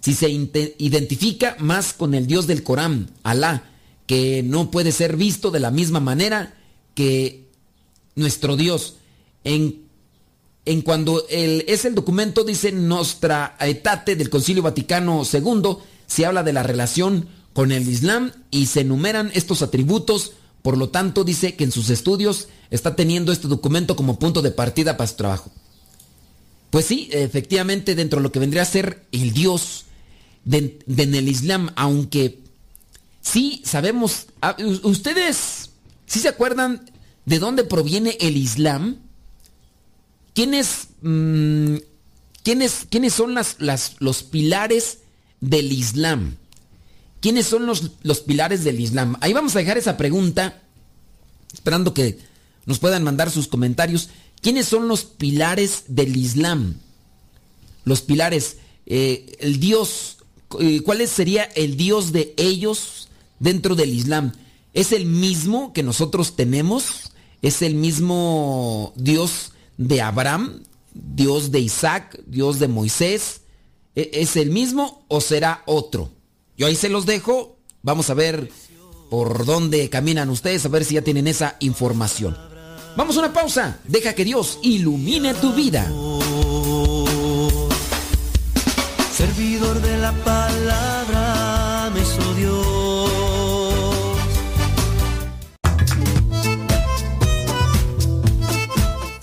si se identifica más con el Dios del Corán, Alá, que no puede ser visto de la misma manera que nuestro Dios. En, en cuando es el documento, dice Nostra Aetate del Concilio Vaticano II, se habla de la relación con el Islam y se enumeran estos atributos. Por lo tanto, dice que en sus estudios está teniendo este documento como punto de partida para su trabajo. Pues sí, efectivamente, dentro de lo que vendría a ser el Dios de, en el Islam, aunque sí sabemos, ustedes, ¿sí se acuerdan de dónde proviene el Islam? ¿Quiénes, mm, ¿quiénes, quiénes son los pilares del Islam? ¿Quiénes son los, los pilares del Islam? Ahí vamos a dejar esa pregunta, esperando que nos puedan mandar sus comentarios. ¿Quiénes son los pilares del Islam? Los pilares, eh, el Dios, eh, ¿cuál sería el Dios de ellos dentro del Islam? ¿Es el mismo que nosotros tenemos? ¿Es el mismo Dios de Abraham, Dios de Isaac, Dios de Moisés? ¿E-, ¿Es el mismo o será otro? Yo ahí se los dejo. Vamos a ver por dónde caminan ustedes, a ver si ya tienen esa información. Vamos a una pausa. Deja que Dios ilumine tu vida. Servidor de la palabra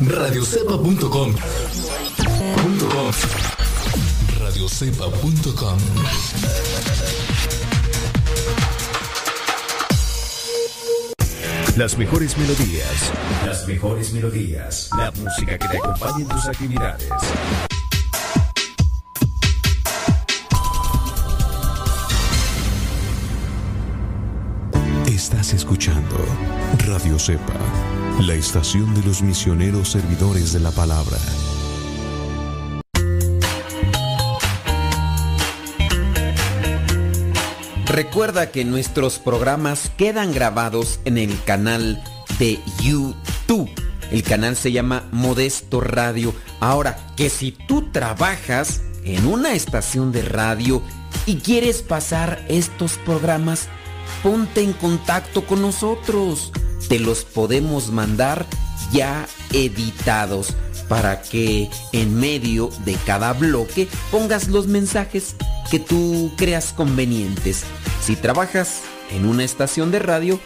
radiocepa.com radiocepa.com Las mejores melodías. Las mejores melodías. La música que te acompañe en tus actividades. Escuchando Radio Cepa, la estación de los misioneros servidores de la palabra. Recuerda que nuestros programas quedan grabados en el canal de YouTube. El canal se llama Modesto Radio. Ahora, que si tú trabajas en una estación de radio y quieres pasar estos programas, ponte en contacto con nosotros. Te los podemos mandar ya editados para que en medio de cada bloque pongas los mensajes que tú creas convenientes. Si trabajas en una estación de radio,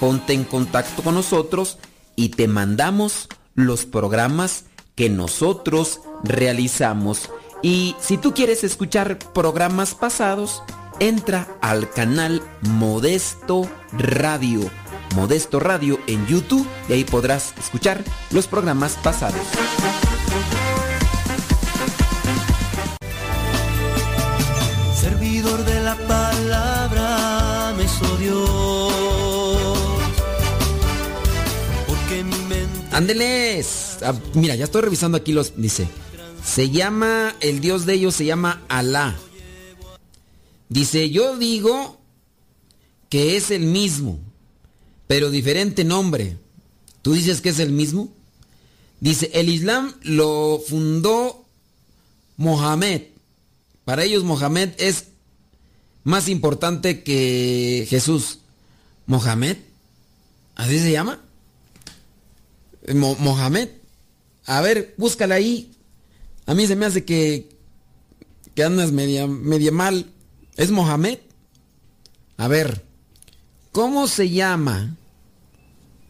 ponte en contacto con nosotros y te mandamos los programas que nosotros realizamos. Y si tú quieres escuchar programas pasados, entra al canal Modesto Radio. Modesto Radio en YouTube y ahí podrás escuchar los programas pasados. Servidor de la palabra me hizo Dios. Porque mi mente. Ándeles. Ah, mira, ya estoy revisando aquí los. Dice. Se llama. El dios de ellos se llama Alá. Dice, yo digo que es el mismo, pero diferente nombre. ¿Tú dices que es el mismo? Dice, el Islam lo fundó Mohamed. Para ellos Mohamed es más importante que Jesús. ¿Mohamed? ¿Así se llama? Mo- Mohamed. A ver, búscala ahí. A mí se me hace que, que andas media, media mal. ¿Es Mohamed? A ver, ¿cómo se llama?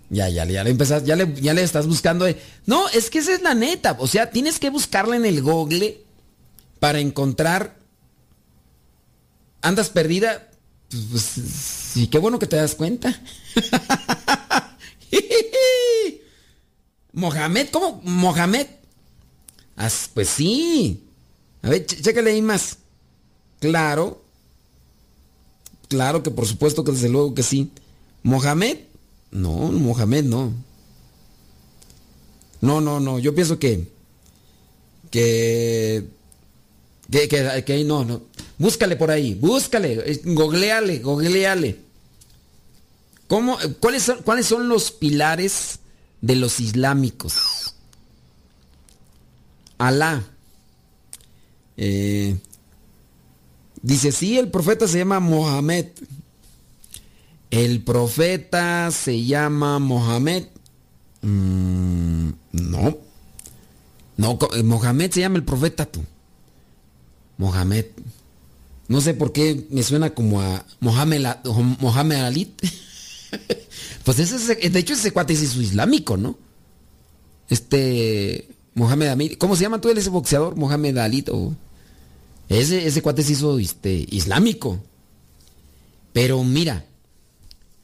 Ya, ya, ya le empezas, ya le, ya le estás buscando. eh. No, es que esa es la neta. O sea, tienes que buscarla en el Google para encontrar. ¿Andas perdida? Pues, sí, qué bueno que te das cuenta. Mohamed, ¿cómo? Mohamed. As- pues sí. A ver, ch- chécale ahí más. Claro. Claro que por supuesto que desde luego que sí. Mohamed. No, Mohamed no. No, no, no. Yo pienso que. Que. Que, que, no, no. Búscale por ahí. Búscale. eh, Googleale, googleale. ¿Cómo, cuáles, son, ¿Cuáles son los pilares de los islámicos? Alá. Eh, dice, sí, el profeta se llama Mohamed. El profeta se llama Mohamed. Mm, no. No, eh, Mohamed se llama el profeta tú. Mohamed. No sé por qué me suena como a Mohamed, Mohamed Ali. pues ese es, de hecho ese cuate es islámico, ¿no? Este Mohamed Ali. ¿Cómo se llama tú él ese boxeador? Mohamed Ali ese, ese cuate se hizo este, islámico. Pero mira,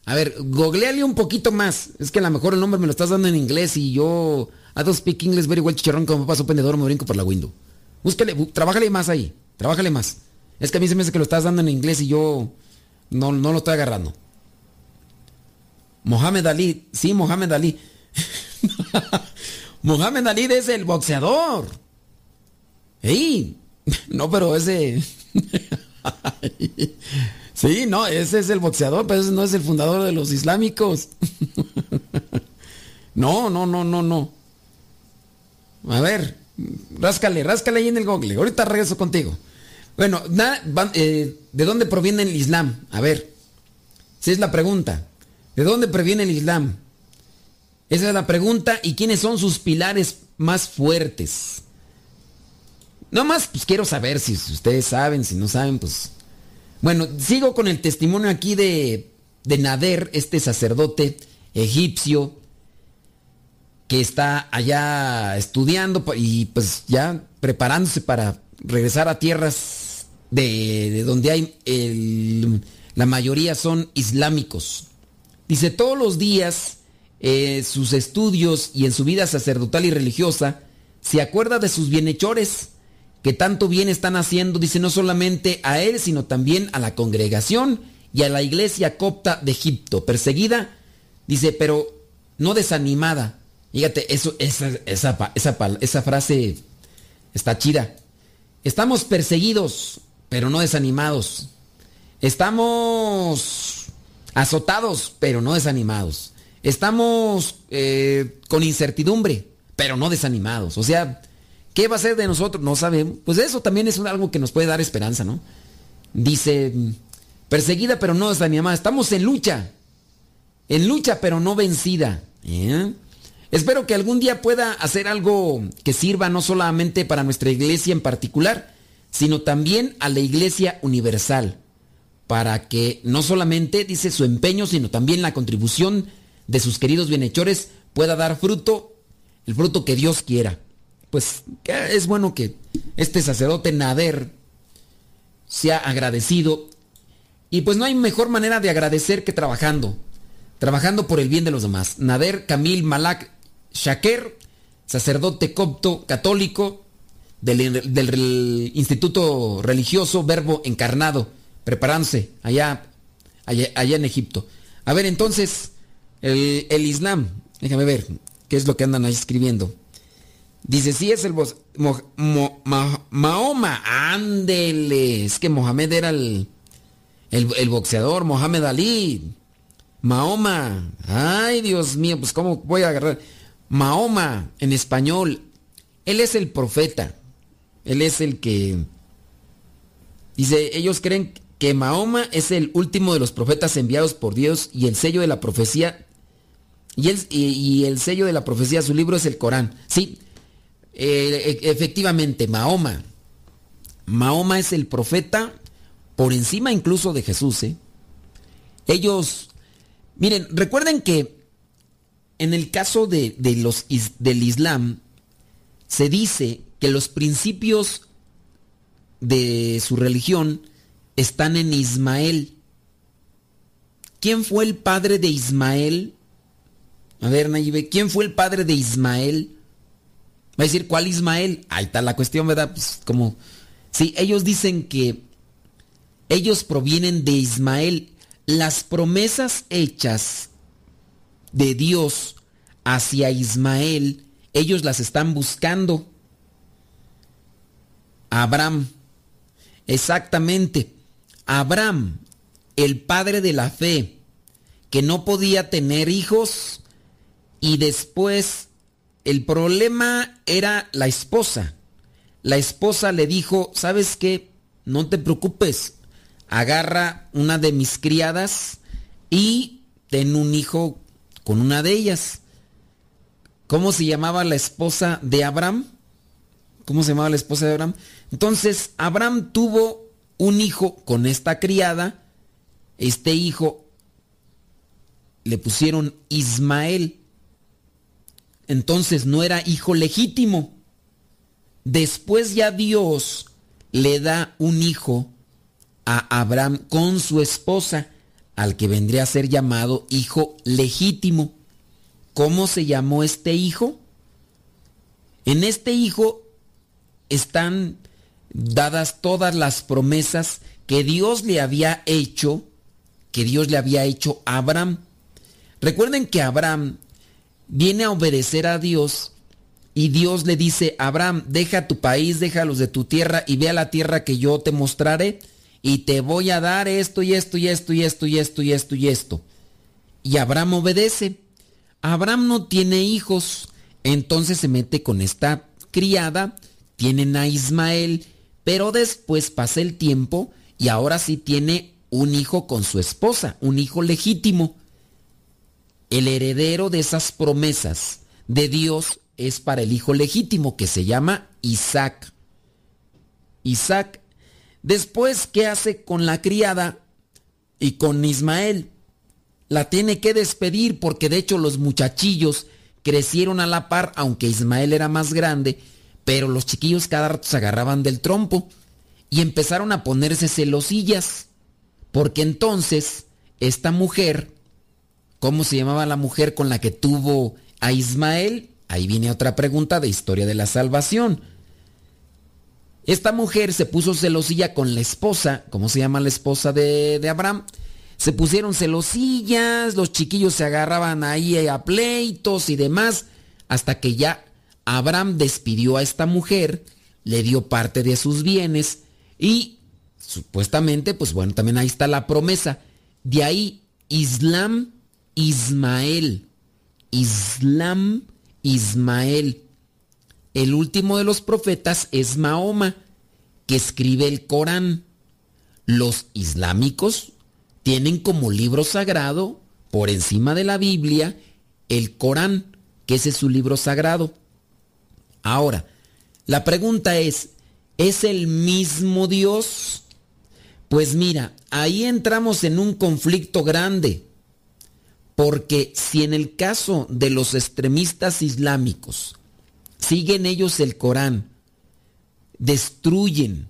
a ver, googleale un poquito más. Es que a lo mejor el nombre me lo estás dando en inglés y yo. I don't speak English very well, chicharrón, como paso pendedor, me brinco por la window. Búscale, trabájale más ahí. Trabájale más. Es que a mí se me hace que lo estás dando en inglés y yo no, no lo estoy agarrando. Mohamed Ali, sí, Mohamed Ali. Mohamed Ali es el boxeador. ¡Ey! No, pero ese. Sí, no, ese es el boxeador, pero ese no es el fundador de los islámicos. No, no, no, no, no. A ver, ráscale, ráscale ahí en el google. Ahorita regreso contigo. Bueno, eh, ¿de dónde proviene el Islam? A ver, esa es la pregunta. ¿De dónde proviene el Islam? Esa es la pregunta. ¿Y quiénes son sus pilares más fuertes? No más, pues quiero saber si ustedes saben, si no saben, pues... Bueno, sigo con el testimonio aquí de, de Nader, este sacerdote egipcio que está allá estudiando y pues ya preparándose para regresar a tierras de, de donde hay la mayoría son islámicos. Dice, todos los días eh, sus estudios y en su vida sacerdotal y religiosa se acuerda de sus bienhechores que tanto bien están haciendo, dice, no solamente a él, sino también a la congregación y a la iglesia copta de Egipto, perseguida, dice, pero no desanimada. Fíjate, eso, esa, esa, esa, esa frase está chida. Estamos perseguidos, pero no desanimados. Estamos azotados, pero no desanimados. Estamos eh, con incertidumbre, pero no desanimados. O sea, ¿qué va a ser de nosotros? No sabemos. Pues eso también es algo que nos puede dar esperanza, ¿no? Dice, perseguida, pero no desanimada. Estamos en lucha. En lucha, pero no vencida. ¿eh? Espero que algún día pueda hacer algo que sirva no solamente para nuestra iglesia en particular, sino también a la iglesia universal, para que no solamente, dice, su empeño, sino también la contribución de sus queridos bienhechores pueda dar fruto, el fruto que Dios quiera. Pues es bueno que este sacerdote Nader sea agradecido. Y pues no hay mejor manera de agradecer que trabajando, trabajando por el bien de los demás. Nader Kamil Malak Shaker, sacerdote copto católico del, del Instituto Religioso Verbo Encarnado, preparándose allá, allá, allá en Egipto. A ver, entonces, el, el Islam, déjame ver, ¿qué es lo que andan ahí escribiendo? Dice, sí es el Ma- Mahoma, ándele. Es que Mohamed era el, El, boxeador Mohamed Ali. Mahoma. Ay, Dios mío, pues ¿cómo voy a agarrar? Mahoma, en español. Él es el profeta. Él es el que... Dice, ellos creen que Mahoma es el último de los profetas enviados por Dios y el sello de la profecía... Y el, y el sello de la profecía, su libro es el Corán. Sí, eh, e- efectivamente, Mahoma. Mahoma es el profeta por encima incluso de Jesús. ¿eh? Ellos, miren, recuerden que en el caso de, de los, del Islam, se dice que los principios de su religión están en Ismael. ¿Quién fue el padre de Ismael? A ver, Nayibe, ¿quién fue el padre de Ismael? Va a decir, ¿cuál Ismael? Ahí está la cuestión, ¿verdad? Pues como... Sí, ellos dicen que ellos provienen de Ismael. Las promesas hechas de Dios hacia Ismael, ellos las están buscando. Abraham. Exactamente. Abraham, el padre de la fe, que no podía tener hijos y después el problema era la esposa. La esposa le dijo, ¿sabes qué? No te preocupes, agarra una de mis criadas y ten un hijo con una de ellas. ¿Cómo se llamaba la esposa de Abraham? ¿Cómo se llamaba la esposa de Abraham? Entonces, Abraham tuvo un hijo con esta criada. Este hijo le pusieron Ismael. Entonces no era hijo legítimo. Después ya Dios le da un hijo a Abraham con su esposa, al que vendría a ser llamado hijo legítimo. ¿Cómo se llamó este hijo? En este hijo están dadas todas las promesas que Dios le había hecho, que Dios le había hecho a Abraham. Recuerden que Abraham viene a obedecer a Dios y Dios le dice, Abraham, deja tu país, deja los de tu tierra y ve a la tierra que yo te mostraré y te voy a dar esto y esto y esto y esto y esto y esto y esto. Y Abraham obedece. Abraham no tiene hijos, entonces se mete con esta criada, tienen a Ismael, pero después pasa el tiempo y ahora sí tiene un hijo con su esposa, un hijo legítimo. El heredero de esas promesas de Dios es para el hijo legítimo que se llama Isaac. Isaac, después, ¿qué hace con la criada y con Ismael? La tiene que despedir porque de hecho los muchachillos crecieron a la par, aunque Ismael era más grande, pero los chiquillos cada rato se agarraban del trompo y empezaron a ponerse celosillas, porque entonces esta mujer, ¿cómo se llamaba la mujer con la que tuvo a Ismael? Ahí viene otra pregunta de historia de la salvación. Esta mujer se puso celosilla con la esposa, ¿cómo se llama la esposa de, de Abraham? Se pusieron celosillas, los chiquillos se agarraban ahí a pleitos y demás, hasta que ya Abraham despidió a esta mujer, le dio parte de sus bienes y supuestamente, pues bueno, también ahí está la promesa. De ahí, Islam, Ismael. Islam, Ismael. El último de los profetas es Mahoma, que escribe el Corán. Los islámicos tienen como libro sagrado, por encima de la Biblia, el Corán, que ese es su libro sagrado. Ahora, la pregunta es, ¿es el mismo Dios? Pues mira, ahí entramos en un conflicto grande, porque si en el caso de los extremistas islámicos siguen ellos el Corán, destruyen,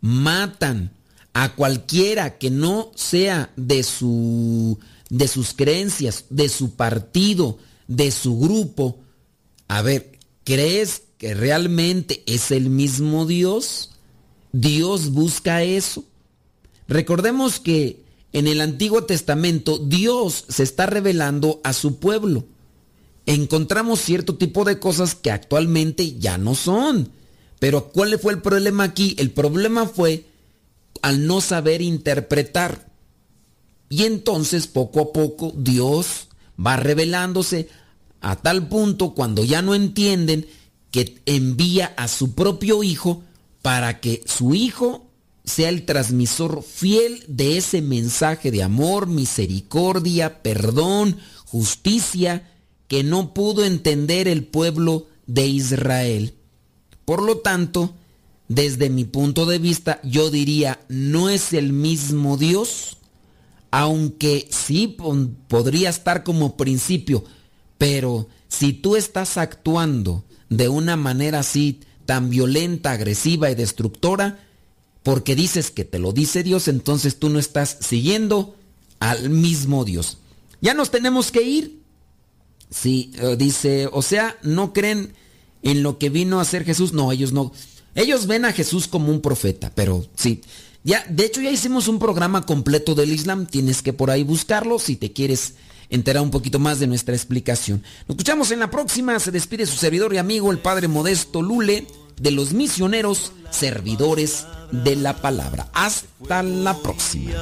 matan a cualquiera que no sea de su de sus creencias, de su partido, de su grupo, a ver, ¿crees que realmente es el mismo Dios? ¿Dios busca eso? Recordemos que en el Antiguo Testamento Dios se está revelando a su pueblo. Encontramos cierto tipo de cosas que actualmente ya no son. Pero ¿cuál fue el problema aquí? El problema fue al no saber interpretar. Y entonces poco a poco Dios va revelándose a tal punto cuando ya no entienden que envía a su propio hijo para que su hijo sea el transmisor fiel de ese mensaje de amor, misericordia, perdón, justicia que no pudo entender el pueblo de Israel. Por lo tanto, desde mi punto de vista, yo diría, no es el mismo Dios, aunque sí podría estar como principio, pero si tú estás actuando de una manera así tan violenta, agresiva y destructora, porque dices que te lo dice Dios, entonces tú no estás siguiendo al mismo Dios. Ya nos tenemos que ir. Sí, eh, dice, o sea, no creen en lo que vino a hacer Jesús. No, ellos no. Ellos ven a Jesús como un profeta, pero sí. Ya, de hecho, ya hicimos un programa completo del Islam. Tienes que por ahí buscarlo si te quieres enterar un poquito más de nuestra explicación. Nos escuchamos en la próxima. Se despide su servidor y amigo, el Padre Modesto Lule, de los misioneros servidores de la palabra. Hasta la próxima.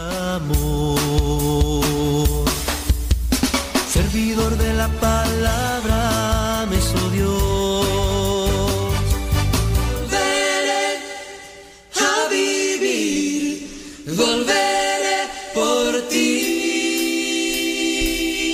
Servidor de la palabra,